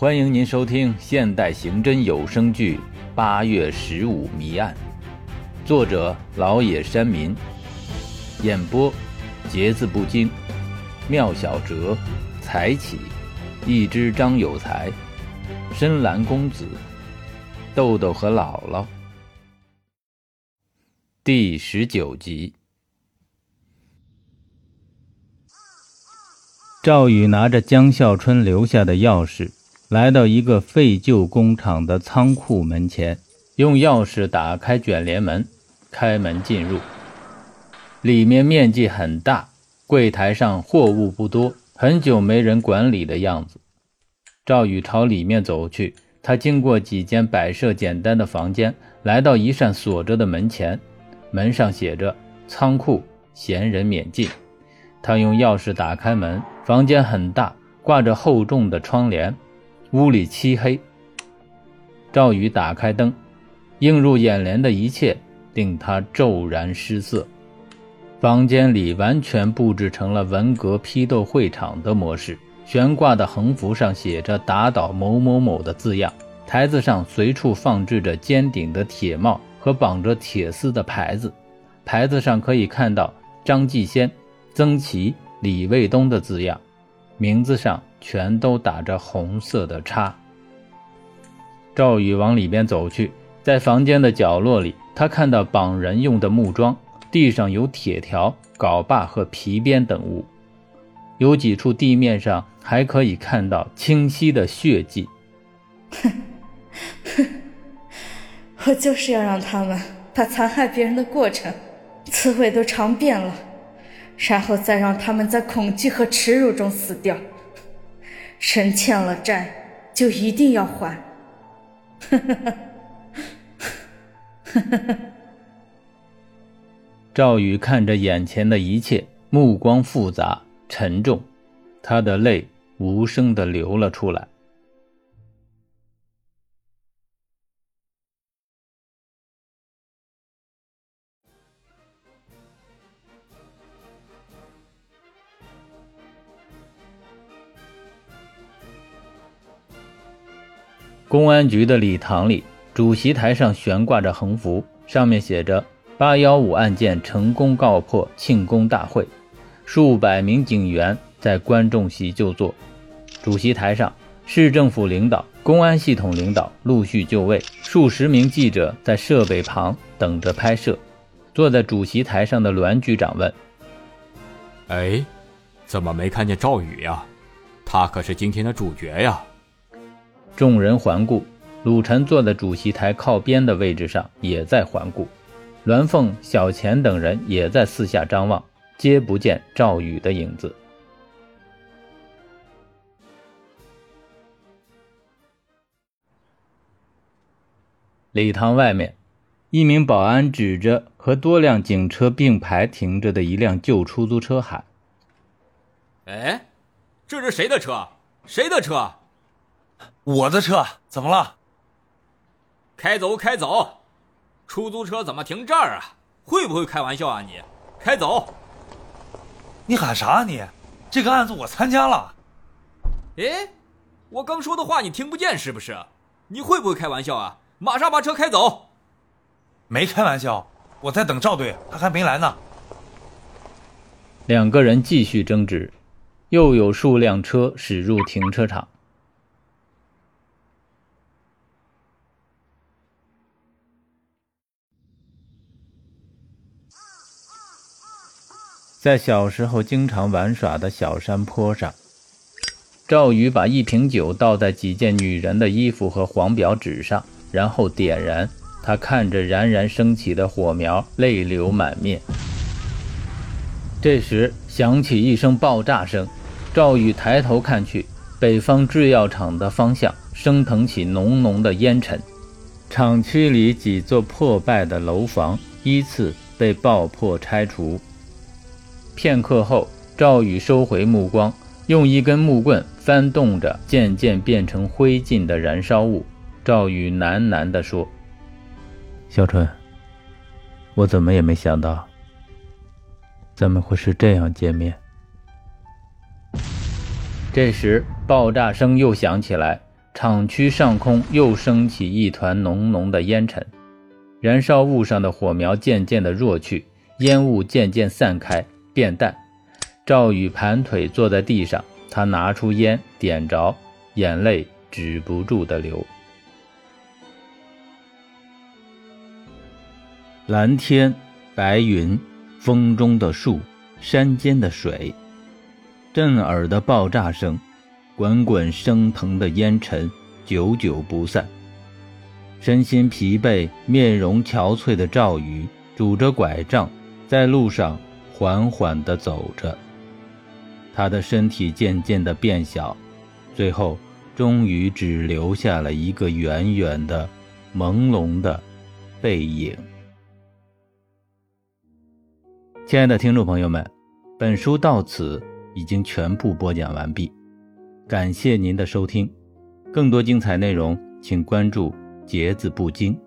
欢迎您收听现代刑侦有声剧《八月十五谜案》，作者老野山民，演播节字不惊，妙小哲，才起，一只张有才，深蓝公子，豆豆和姥姥，第十九集。赵宇拿着江孝春留下的钥匙，来到一个废旧工厂的仓库门前，用钥匙打开卷帘门，开门进入。里面面积很大，柜台上货物不多，很久没人管理的样子。赵宇朝里面走去，他经过几间摆设简单的房间，来到一扇锁着的门前，门上写着“仓库，闲人免进”。他用钥匙打开门，房间很大，挂着厚重的窗帘，屋里漆黑。赵宇打开灯，映入眼帘的一切令他骤然失色。房间里完全布置成了文革批斗会场的模式，悬挂的横幅上写着“打倒某某某”的字样，台子上随处放置着尖顶的铁帽和绑着铁丝的牌子，牌子上可以看到张继先。曾琦、李卫东的字样，名字上全都打着红色的叉。赵宇往里边走去，在房间的角落里，他看到绑人用的木桩，地上有铁条、镐把和皮鞭等物，有几处地面上还可以看到清晰的血迹。哼，哼，我就是要让他们把残害别人的过程、滋味都尝遍了。然后再让他们在恐惧和耻辱中死掉。神欠了债，就一定要还。赵宇看着眼前的一切，目光复杂沉重，他的泪无声的流了出来。公安局的礼堂里，主席台上悬挂着横幅，上面写着“八幺五案件成功告破，庆功大会”。数百名警员在观众席就坐。主席台上，市政府领导、公安系统领导陆续就位，数十名记者在设备旁等着拍摄。坐在主席台上的栾局长问：“哎，怎么没看见赵宇呀？他可是今天的主角呀！”众人环顾，鲁晨坐在主席台靠边的位置上，也在环顾。栾凤、小钱等人也在四下张望，皆不见赵宇的影子。礼堂外面，一名保安指着和多辆警车并排停着的一辆旧出租车喊：“哎，这是谁的车？谁的车？”我的车怎么了？开走，开走！出租车怎么停这儿啊？会不会开玩笑啊你？开走！你喊啥啊你？这个案子我参加了。哎，我刚说的话你听不见是不是？你会不会开玩笑啊？马上把车开走！没开玩笑，我在等赵队，他还没来呢。两个人继续争执，又有数辆车驶入停车场。在小时候经常玩耍的小山坡上，赵宇把一瓶酒倒在几件女人的衣服和黄表纸上，然后点燃。他看着冉冉升起的火苗，泪流满面。这时响起一声爆炸声，赵宇抬头看去，北方制药厂的方向升腾起浓浓的烟尘，厂区里几座破败的楼房依次被爆破拆除。片刻后，赵宇收回目光，用一根木棍翻动着渐渐变成灰烬的燃烧物。赵宇喃喃地说：“小春，我怎么也没想到，咱们会是这样见面。”这时，爆炸声又响起来，厂区上空又升起一团浓浓的烟尘，燃烧物上的火苗渐渐的弱去，烟雾渐渐散开变淡。赵宇盘腿坐在地上，他拿出烟点着，眼泪止不住的流。蓝天、白云、风中的树、山间的水，震耳的爆炸声，滚滚升腾的烟尘，久久不散。身心疲惫、面容憔悴的赵宇拄着拐杖，在路上缓缓地走着。他的身体渐渐地变小，最后终于只留下了一个远远的、朦胧的背影。亲爱的听众朋友们，本书到此已经全部播讲完毕，感谢您的收听。更多精彩内容，请关注“节字不惊”。